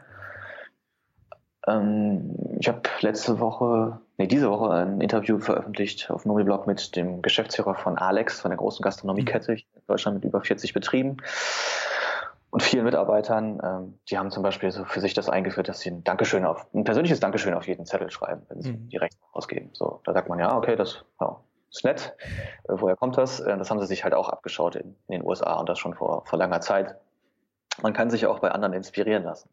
Ähm, ich habe letzte Woche, nee, diese Woche ein Interview veröffentlicht auf Nomiblog mit dem Geschäftsführer von Alex, von der großen Gastronomiekette Deutschland mit über 40 Betrieben und vielen Mitarbeitern. Ähm, die haben zum Beispiel so für sich das eingeführt, dass sie ein Dankeschön auf, ein persönliches Dankeschön auf jeden Zettel schreiben, wenn sie mhm. die Rechnung ausgeben. So, da sagt man ja, okay, das ja, ist nett. Äh, woher kommt das? Äh, das haben sie sich halt auch abgeschaut in, in den USA und das schon vor, vor langer Zeit. Man kann sich auch bei anderen inspirieren lassen.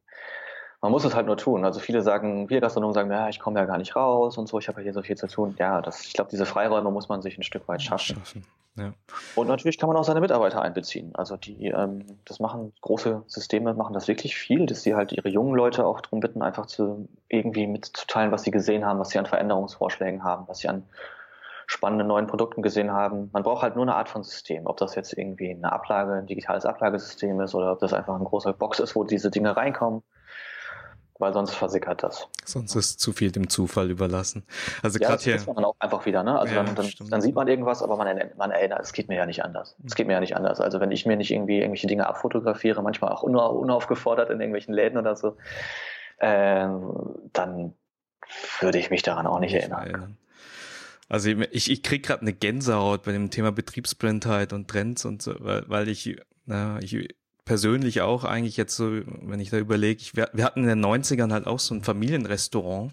Man muss es halt nur tun. Also viele sagen, wir Gastronomen sagen, ja, ich komme ja gar nicht raus und so, ich habe ja hier so viel zu tun. Ja, das, ich glaube, diese Freiräume muss man sich ein Stück weit schaffen. schaffen. Ja. Und natürlich kann man auch seine Mitarbeiter einbeziehen. Also die, ähm, das machen große Systeme, machen das wirklich viel, dass sie halt ihre jungen Leute auch darum bitten, einfach zu irgendwie mitzuteilen, was sie gesehen haben, was sie an Veränderungsvorschlägen haben, was sie an spannenden neuen Produkten gesehen haben. Man braucht halt nur eine Art von System, ob das jetzt irgendwie eine Ablage, ein digitales Ablagesystem ist oder ob das einfach ein großer Box ist, wo diese Dinge reinkommen weil sonst versickert das. Sonst ist zu viel dem Zufall überlassen. Also ja, gerade hier. Das man auch einfach wieder, ne? Also ja, dann, dann, dann, sieht man irgendwas, aber man, man erinnert, es geht mir ja nicht anders. Es geht mir ja nicht anders. Also wenn ich mir nicht irgendwie irgendwelche Dinge abfotografiere, manchmal auch unaufgefordert in irgendwelchen Läden oder so, äh, dann würde ich mich daran auch nicht erinnern. erinnern. Also ich, ich krieg gerade eine Gänsehaut bei dem Thema Betriebsblindheit und Trends und so, weil, weil ich, na, ich persönlich auch eigentlich jetzt so, wenn ich da überlege, wir, wir, hatten in den 90ern halt auch so ein Familienrestaurant,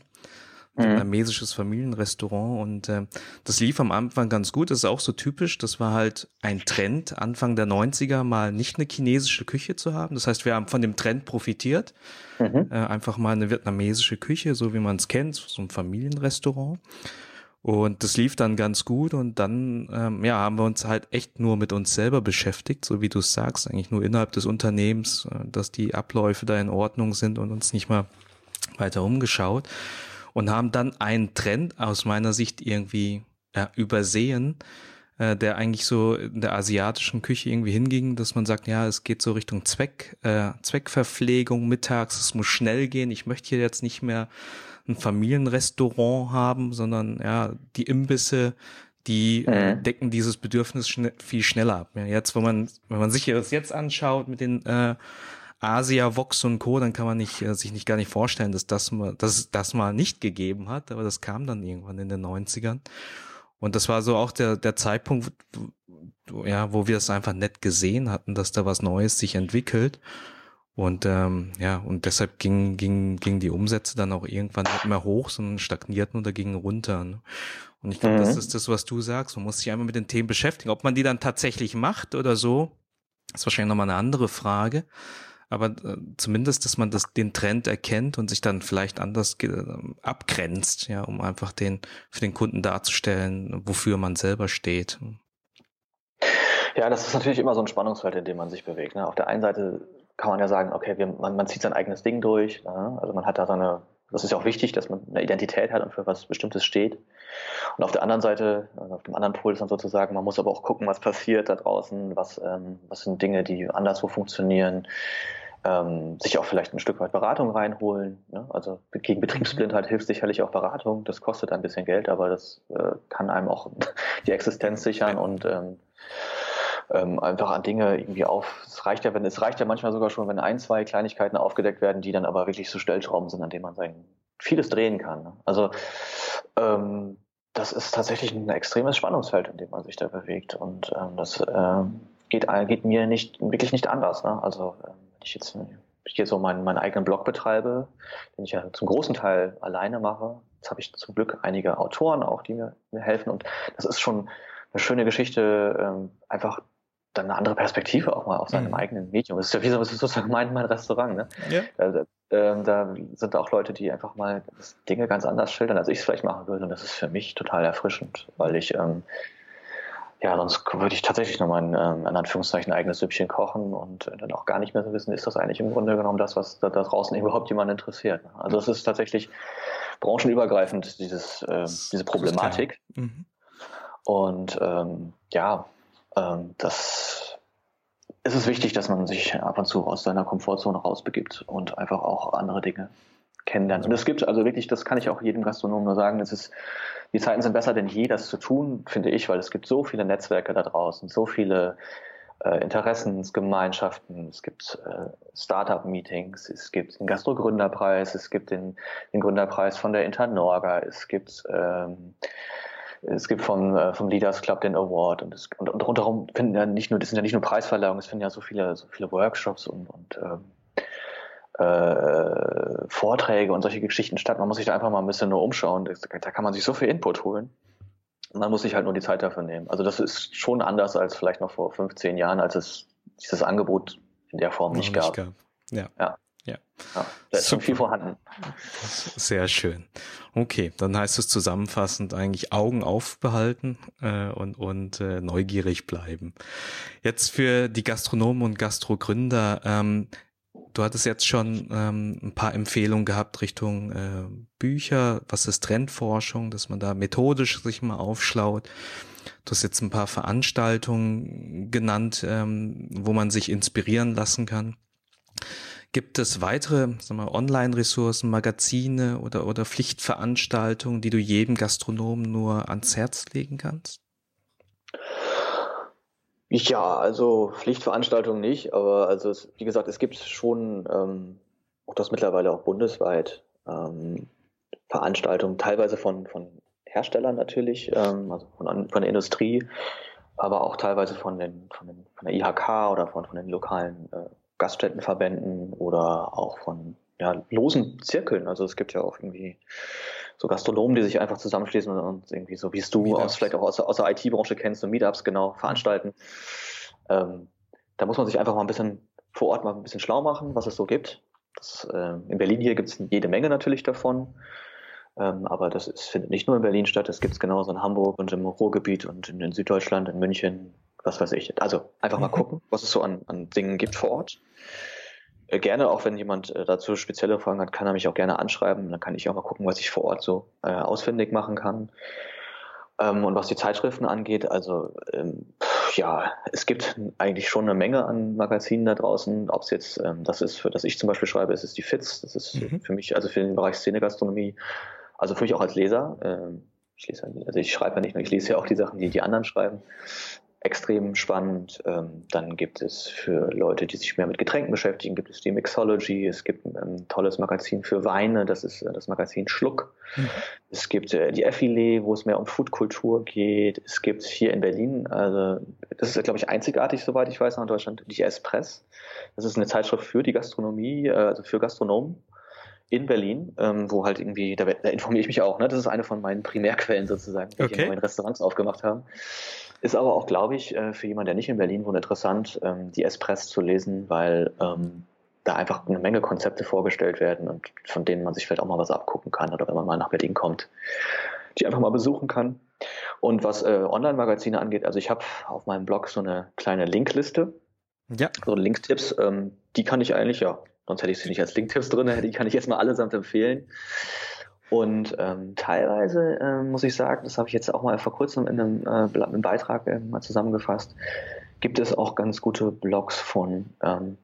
ein mhm. vietnamesisches Familienrestaurant und äh, das lief am Anfang ganz gut. Das ist auch so typisch. Das war halt ein Trend, Anfang der 90er mal nicht eine chinesische Küche zu haben. Das heißt, wir haben von dem Trend profitiert. Mhm. Äh, einfach mal eine vietnamesische Küche, so wie man es kennt, so ein Familienrestaurant. Und das lief dann ganz gut und dann ähm, ja, haben wir uns halt echt nur mit uns selber beschäftigt, so wie du es sagst, eigentlich nur innerhalb des Unternehmens, äh, dass die Abläufe da in Ordnung sind und uns nicht mal weiter umgeschaut und haben dann einen Trend aus meiner Sicht irgendwie ja, übersehen, äh, der eigentlich so in der asiatischen Küche irgendwie hinging, dass man sagt, ja, es geht so Richtung Zweck, äh, Zweckverpflegung mittags, es muss schnell gehen, ich möchte hier jetzt nicht mehr ein Familienrestaurant haben, sondern ja, die Imbisse, die mhm. decken dieses Bedürfnis schn viel schneller ab. Ja, jetzt, wenn man, wenn man sich das jetzt anschaut mit den äh, Asia, Vox und Co., dann kann man nicht, äh, sich nicht gar nicht vorstellen, dass das mal, dass es das mal nicht gegeben hat, aber das kam dann irgendwann in den 90ern. Und das war so auch der, der Zeitpunkt, wo, ja, wo wir es einfach nett gesehen hatten, dass da was Neues sich entwickelt. Und ähm, ja, und deshalb ging, ging, ging die Umsätze dann auch irgendwann nicht mehr hoch, sondern stagnierten oder gingen runter. Ne? Und ich glaube, mhm. das ist das, was du sagst. Man muss sich einmal mit den Themen beschäftigen. Ob man die dann tatsächlich macht oder so, ist wahrscheinlich nochmal eine andere Frage. Aber äh, zumindest, dass man das, den Trend erkennt und sich dann vielleicht anders äh, abgrenzt, ja, um einfach den für den Kunden darzustellen, wofür man selber steht. Ja, das ist natürlich immer so ein Spannungsfeld, in dem man sich bewegt. Ne? Auf der einen Seite kann man ja sagen, okay, wir, man, man zieht sein eigenes Ding durch. Ne? Also man hat da seine, das ist ja auch wichtig, dass man eine Identität hat und für was Bestimmtes steht. Und auf der anderen Seite, also auf dem anderen Pol ist dann sozusagen, man muss aber auch gucken, was passiert da draußen, was, ähm, was sind Dinge, die anderswo funktionieren. Ähm, sich auch vielleicht ein Stück weit Beratung reinholen. Ne? Also gegen Betriebsblindheit hilft sicherlich auch Beratung. Das kostet ein bisschen Geld, aber das äh, kann einem auch <laughs> die Existenz sichern und ähm, ähm, einfach an Dinge irgendwie auf. Es reicht ja, wenn es reicht ja manchmal sogar schon, wenn ein, zwei Kleinigkeiten aufgedeckt werden, die dann aber wirklich so Stellschrauben sind, an denen man sein vieles drehen kann. Ne? Also ähm, das ist tatsächlich ein extremes Spannungsfeld, in dem man sich da bewegt. Und ähm, das äh, geht, geht mir nicht wirklich nicht anders. Ne? Also äh, wenn ich jetzt ich jetzt so meinen, meinen eigenen Blog betreibe, den ich ja zum großen Teil alleine mache. Jetzt habe ich zum Glück einige Autoren auch, die mir, mir helfen. Und das ist schon eine schöne Geschichte, ähm, einfach dann eine andere Perspektive auch mal auf seinem mhm. eigenen Medium. Das ist ja wie so, ist sozusagen mein, mein Restaurant. Ne? Ja. Da, da, da sind auch Leute, die einfach mal Dinge ganz anders schildern, als ich es vielleicht machen würde. Und das ist für mich total erfrischend, weil ich, ähm, ja, sonst würde ich tatsächlich nochmal ein, ähm, in Anführungszeichen, eigenes Süppchen kochen und dann auch gar nicht mehr so wissen, ist das eigentlich im Grunde genommen das, was da, da draußen überhaupt jemand interessiert. Ne? Also es ist tatsächlich branchenübergreifend, dieses, äh, diese Problematik. Mhm. Und ähm, ja, ähm, das es ist wichtig, dass man sich ab und zu aus seiner Komfortzone rausbegibt und einfach auch andere Dinge kennenlernt. Und es gibt also wirklich, das kann ich auch jedem Gastronomen nur sagen, es ist, die Zeiten sind besser denn je, das zu tun, finde ich, weil es gibt so viele Netzwerke da draußen, so viele äh, Interessensgemeinschaften, es gibt äh, Startup-Meetings, es gibt den Gastro-Gründerpreis, es gibt den, den Gründerpreis von der Internorga, es gibt ähm, es gibt vom, äh, vom Leaders Club den Award und, es, und, und rundherum finden ja nicht nur, das sind ja nicht nur Preisverleihungen, es finden ja so viele, so viele Workshops und, und ähm, äh, Vorträge und solche Geschichten statt. Man muss sich da einfach mal ein bisschen nur umschauen. Da kann man sich so viel Input holen. Man muss sich halt nur die Zeit dafür nehmen. Also das ist schon anders als vielleicht noch vor 15 Jahren, als es dieses Angebot in der Form nicht, nicht gab. gab. Ja. ja. Ja. da ist schon viel vorhanden. Sehr schön. Okay, dann heißt es zusammenfassend eigentlich Augen aufbehalten äh, und, und äh, neugierig bleiben. Jetzt für die Gastronomen und Gastrogründer, ähm, du hattest jetzt schon ähm, ein paar Empfehlungen gehabt Richtung äh, Bücher, was ist Trendforschung, dass man da methodisch sich mal aufschlaut. Du hast jetzt ein paar Veranstaltungen genannt, ähm, wo man sich inspirieren lassen kann. Gibt es weitere Online-Ressourcen, Magazine oder, oder Pflichtveranstaltungen, die du jedem Gastronomen nur ans Herz legen kannst? Ja, also Pflichtveranstaltungen nicht, aber also es, wie gesagt, es gibt schon ähm, auch das mittlerweile auch bundesweit ähm, Veranstaltungen, teilweise von, von Herstellern natürlich, ähm, also von, von der Industrie, aber auch teilweise von, den, von, den, von der IHK oder von, von den lokalen äh, Gaststättenverbänden oder auch von ja, losen Zirkeln. Also es gibt ja auch irgendwie so Gastronomen, die sich einfach zusammenschließen und irgendwie so, wie es du aus, vielleicht auch aus, aus der IT-Branche kennst, so Meetups genau veranstalten. Ähm, da muss man sich einfach mal ein bisschen vor Ort mal ein bisschen schlau machen, was es so gibt. Das, äh, in Berlin hier gibt es jede Menge natürlich davon. Ähm, aber das ist, findet nicht nur in Berlin statt, das gibt es genauso in Hamburg und im Ruhrgebiet und in, in Süddeutschland, in München, was weiß ich. Also einfach mal mhm. gucken, was es so an, an Dingen gibt vor Ort. Äh, gerne, auch wenn jemand äh, dazu spezielle Fragen hat, kann er mich auch gerne anschreiben. Dann kann ich auch mal gucken, was ich vor Ort so äh, ausfindig machen kann. Ähm, und was die Zeitschriften angeht, also ähm, ja, es gibt eigentlich schon eine Menge an Magazinen da draußen. Ob es jetzt, ähm, das ist, für das ich zum Beispiel schreibe, ist es die FITZ. Das ist mhm. für mich, also für den Bereich Szenegastronomie, also für mich auch als Leser. Ähm, ich lese, also ich schreibe ja nicht nur, ich lese ja auch die Sachen, die die anderen schreiben extrem spannend. Ähm, dann gibt es für Leute, die sich mehr mit Getränken beschäftigen, gibt es die Mixology. Es gibt ein ähm, tolles Magazin für Weine, das ist äh, das Magazin Schluck. Mhm. Es gibt äh, die Effile, wo es mehr um Foodkultur geht. Es gibt hier in Berlin, also das ist glaube ich einzigartig, soweit ich weiß, in Deutschland, die Espress. Das ist eine Zeitschrift für die Gastronomie, äh, also für Gastronomen in Berlin, ähm, wo halt irgendwie, da, da, informiere ich mich auch, ne? Das ist eine von meinen Primärquellen sozusagen, die okay. in Restaurants aufgemacht haben. Ist aber auch, glaube ich, äh, für jemanden, der nicht in Berlin wohnt, interessant, ähm, die Espress zu lesen, weil ähm, da einfach eine Menge Konzepte vorgestellt werden und von denen man sich vielleicht auch mal was abgucken kann oder wenn man mal nach Berlin kommt, die einfach mal besuchen kann. Und was äh, Online-Magazine angeht, also ich habe auf meinem Blog so eine kleine Linkliste, ja. so Linktipps, ähm, die kann ich eigentlich, ja, sonst hätte ich sie nicht als Linktipps drin, die kann ich jetzt mal allesamt empfehlen. Und ähm, teilweise äh, muss ich sagen, das habe ich jetzt auch mal vor kurzem in einem, äh, einem Beitrag äh, mal zusammengefasst, gibt es auch ganz gute Blogs von, ähm,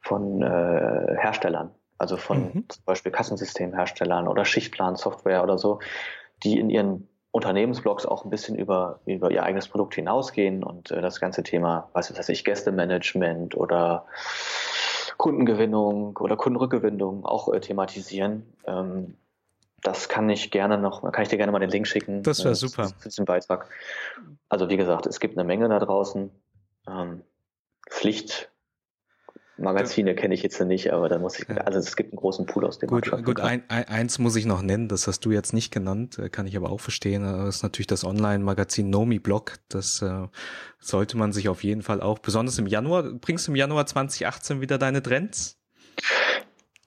von äh, Herstellern, also von mhm. zum Beispiel Kassensystemherstellern oder Schichtplansoftware oder so, die in ihren Unternehmensblogs auch ein bisschen über, über ihr eigenes Produkt hinausgehen und äh, das ganze Thema, was weiß ich, Gästemanagement oder Kundengewinnung oder Kundenrückgewinnung auch äh, thematisieren. Ähm, das kann ich gerne noch, kann ich dir gerne mal den Link schicken. Das wäre äh, super. Für diesen Beitrag. Also wie gesagt, es gibt eine Menge da draußen. Ähm, Pflicht Magazine kenne ich jetzt nicht, aber da muss ich, also es gibt einen großen Pool aus dem Gut, gut ein, ein, eins muss ich noch nennen, das hast du jetzt nicht genannt, äh, kann ich aber auch verstehen. Das ist natürlich das Online-Magazin Nomi Blog. Das äh, sollte man sich auf jeden Fall auch, besonders im Januar, bringst du im Januar 2018 wieder deine Trends?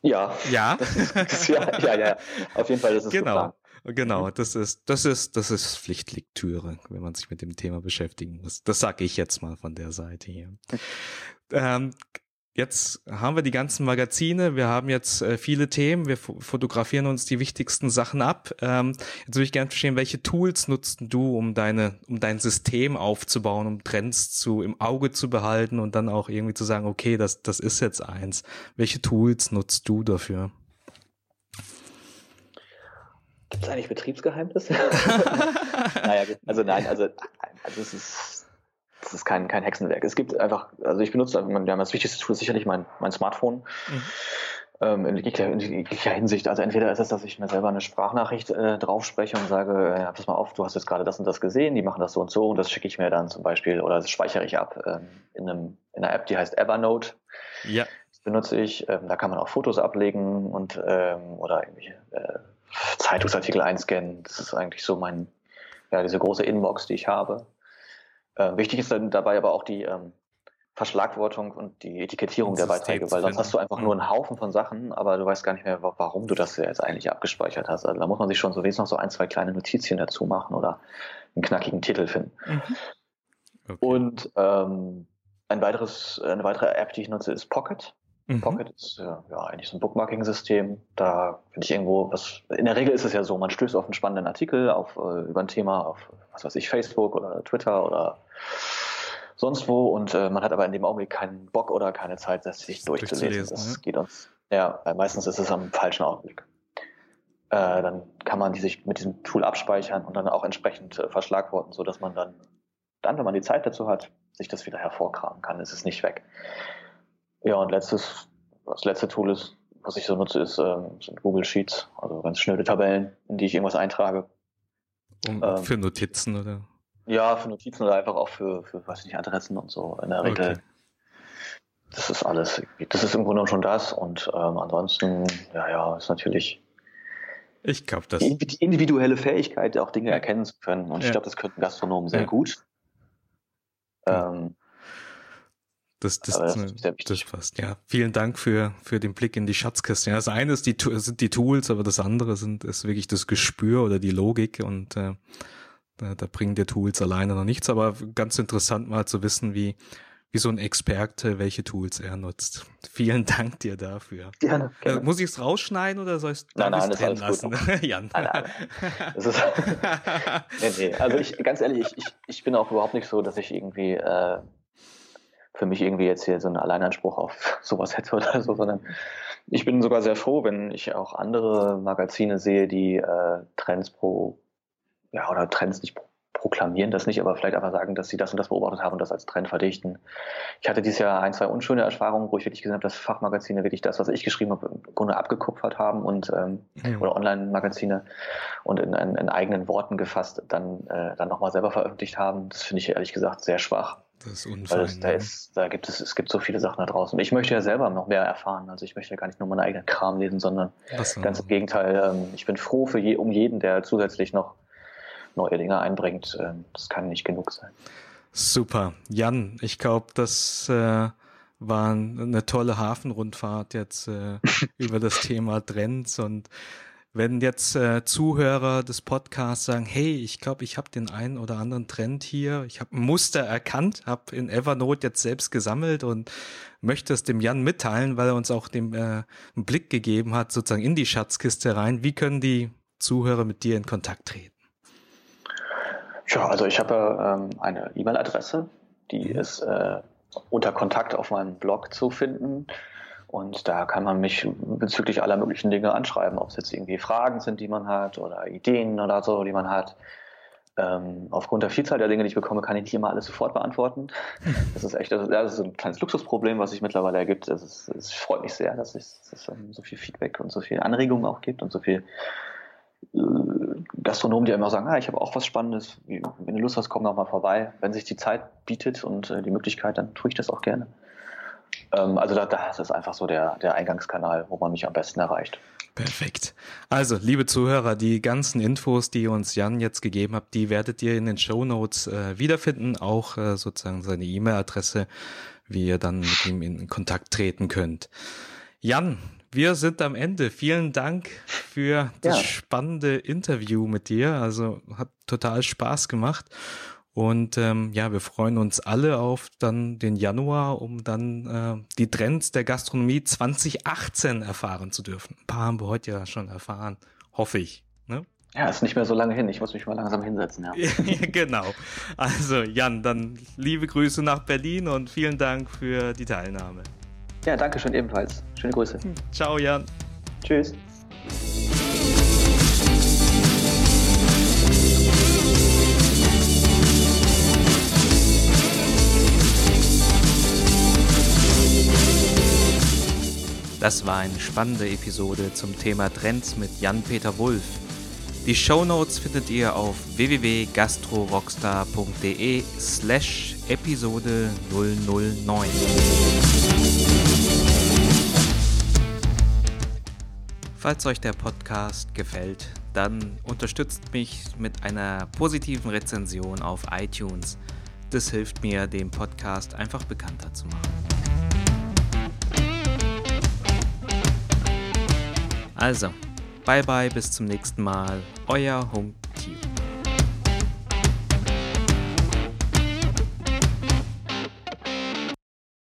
Ja. Ja. <laughs> Das ist, das, ja, ja, ja. Auf jeden Fall, das ist Genau. Geplant. Genau, das ist, das ist, das ist Pflichtlektüre, wenn man sich mit dem Thema beschäftigen muss. Das sage ich jetzt mal von der Seite hier. Ähm, Jetzt haben wir die ganzen Magazine, wir haben jetzt äh, viele Themen, wir fotografieren uns die wichtigsten Sachen ab. Ähm, jetzt würde ich gerne verstehen, welche Tools nutzt du, um deine, um dein System aufzubauen, um Trends zu im Auge zu behalten und dann auch irgendwie zu sagen, okay, das, das ist jetzt eins. Welche Tools nutzt du dafür? Gibt es eigentlich Betriebsgeheimnisse? <laughs> <laughs> naja, also nein, also, also es ist das ist kein, kein Hexenwerk. Es gibt einfach, also ich benutze, wir haben das wichtigste Tool sicherlich mein, mein Smartphone. Mhm. Ähm, in, jeglicher, in jeglicher Hinsicht. Also entweder ist es, dass ich mir selber eine Sprachnachricht äh, drauf spreche und sage, äh, pass mal auf, du hast jetzt gerade das und das gesehen, die machen das so und so und das schicke ich mir dann zum Beispiel oder das speichere ich ab ähm, in, einem, in einer App, die heißt Evernote. Ja. Das benutze ich. Ähm, da kann man auch Fotos ablegen und ähm, oder irgendwelche äh, Zeitungsartikel einscannen. Das ist eigentlich so mein, ja, diese große Inbox, die ich habe. Äh, wichtig ist dann dabei aber auch die ähm, Verschlagwortung und die Etikettierung der Beiträge, weil sonst hast du einfach nur einen Haufen von Sachen, aber du weißt gar nicht mehr, warum du das jetzt eigentlich abgespeichert hast. Also da muss man sich schon so wenigstens noch so ein, zwei kleine Notizien dazu machen oder einen knackigen Titel finden. Mhm. Okay. Und ähm, ein weiteres, eine weitere App, die ich nutze, ist Pocket. Mhm. Pocket ist ja, eigentlich so ein Bookmarking-System. Da finde ich irgendwo was. In der Regel ist es ja so, man stößt auf einen spannenden Artikel, auf äh, über ein Thema, auf was weiß ich, Facebook oder Twitter oder sonst wo und äh, man hat aber in dem Augenblick keinen Bock oder keine Zeit, das sich durchzulesen. durchzulesen das ne? geht uns. Ja, weil meistens ist es am falschen Augenblick. Äh, dann kann man die sich mit diesem Tool abspeichern und dann auch entsprechend äh, verschlagworten, so dass man dann, dann, wenn man die Zeit dazu hat, sich das wieder hervorkramen kann. Es ist nicht weg. Ja, und letztes, das letzte Tool ist, was ich so nutze, ist, ähm, sind Google Sheets, also ganz schnelle Tabellen, in die ich irgendwas eintrage. Um, ähm, für Notizen oder? Ja, für Notizen oder einfach auch für, für weiß nicht, Adressen und so. In der Regel. Okay. Das ist alles. Das ist im Grunde schon das. Und ähm, ansonsten, ja, ja, ist natürlich. Ich glaube, das. Die individuelle Fähigkeit, auch Dinge erkennen zu können. Und ja. ich glaube, das könnten Gastronomen sehr ja. gut. Ähm, das, das, das, das passt. Ja, vielen Dank für, für den Blick in die Schatzkiste. Ja, das eine ist die, sind die Tools, aber das andere sind, ist wirklich das Gespür oder die Logik und äh, da, da bringen dir Tools alleine noch nichts, aber ganz interessant mal zu wissen, wie, wie so ein Experte, welche Tools er nutzt. Vielen Dank dir dafür. Gerne. gerne. Äh, muss ich es rausschneiden oder soll ich es nein, nein, drin lassen? <laughs> Jan. Nein, nein. Ist, <laughs> nee, nee. Also ich, ganz ehrlich, ich, ich, ich bin auch überhaupt nicht so, dass ich irgendwie äh, für mich irgendwie jetzt hier so einen Alleinanspruch auf <laughs> sowas hätte oder so, sondern ich bin sogar sehr froh, wenn ich auch andere Magazine sehe, die äh, Trends pro ja, oder Trends nicht proklamieren das nicht, aber vielleicht einfach sagen, dass sie das und das beobachtet haben und das als Trend verdichten. Ich hatte dieses Jahr ein, zwei unschöne Erfahrungen, wo ich wirklich gesehen habe, dass Fachmagazine wirklich das, was ich geschrieben habe, im Grunde abgekupfert haben und ähm, mhm. oder Online-Magazine und in, in, in, eigenen Worten gefasst dann, äh, dann nochmal selber veröffentlicht haben. Das finde ich ehrlich gesagt sehr schwach. Das ist unfein, Weil es, da, ist, da gibt es, es gibt so viele Sachen da draußen. Ich möchte ja selber noch mehr erfahren. Also ich möchte ja gar nicht nur meinen eigenen Kram lesen, sondern ganz im Gegenteil. Ähm, ich bin froh für je, um jeden, der zusätzlich noch neue Dinge einbringt. Ähm, das kann nicht genug sein. Super. Jan, ich glaube, das äh, war eine tolle Hafenrundfahrt jetzt äh, <laughs> über das Thema Trends und wenn jetzt äh, Zuhörer des Podcasts sagen, hey, ich glaube, ich habe den einen oder anderen Trend hier, ich habe ein Muster erkannt, habe in Evernote jetzt selbst gesammelt und möchte es dem Jan mitteilen, weil er uns auch dem, äh, einen Blick gegeben hat, sozusagen in die Schatzkiste rein. Wie können die Zuhörer mit dir in Kontakt treten? Ja, also ich habe ähm, eine E-Mail-Adresse, die mhm. ist äh, unter Kontakt auf meinem Blog zu finden. Und da kann man mich bezüglich aller möglichen Dinge anschreiben, ob es jetzt irgendwie Fragen sind, die man hat oder Ideen oder so, die man hat. Ähm, aufgrund der Vielzahl der Dinge, die ich bekomme, kann ich nicht immer alles sofort beantworten. <laughs> Das ist echt, das ist ein kleines Luxusproblem, was sich mittlerweile ergibt. Es, freut mich sehr, dass es, dass es so viel Feedback und so viel Anregungen auch gibt und so viel äh, Gastronomen, die immer sagen, ah, ich habe auch was Spannendes, wenn du Lust hast, komm noch mal vorbei. Wenn sich die Zeit bietet und äh, die Möglichkeit, dann tue ich das auch gerne. Ähm, also da, das ist einfach so der, der Eingangskanal, wo man mich am besten erreicht. Perfekt. Also, liebe Zuhörer, die ganzen Infos, die uns Jan jetzt gegeben hat, die werdet ihr in den Show Notes äh, wiederfinden, auch äh, sozusagen seine E-Mail-Adresse, wie ihr dann mit ihm in Kontakt treten könnt. Jan, wir sind am Ende. Vielen Dank für das ja. spannende Interview mit dir. Also hat total Spaß gemacht. Und ähm, ja, wir freuen uns alle auf dann den Januar, um dann äh, die Trends der Gastronomie 2018 erfahren zu dürfen. Ein paar haben wir heute ja schon erfahren, hoffe ich. Ne? Ja, ist nicht mehr so lange hin. Ich muss mich mal langsam hinsetzen. Ja. <laughs> genau. Also Jan, dann liebe Grüße nach Berlin und vielen Dank für die Teilnahme. Ja, danke schön ebenfalls. Schöne Grüße. Ciao, Jan. Tschüss. Das war eine spannende Episode zum Thema Trends mit Jan-Peter Wulff. Die Shownotes findet ihr auf www.gastrorockstar.de slash Episode 009. Falls euch der Podcast gefällt, dann unterstützt mich mit einer positiven Rezension auf iTunes. Das hilft mir, den Podcast einfach bekannter zu machen. Also, bye bye, bis zum nächsten Mal. Euer Tio.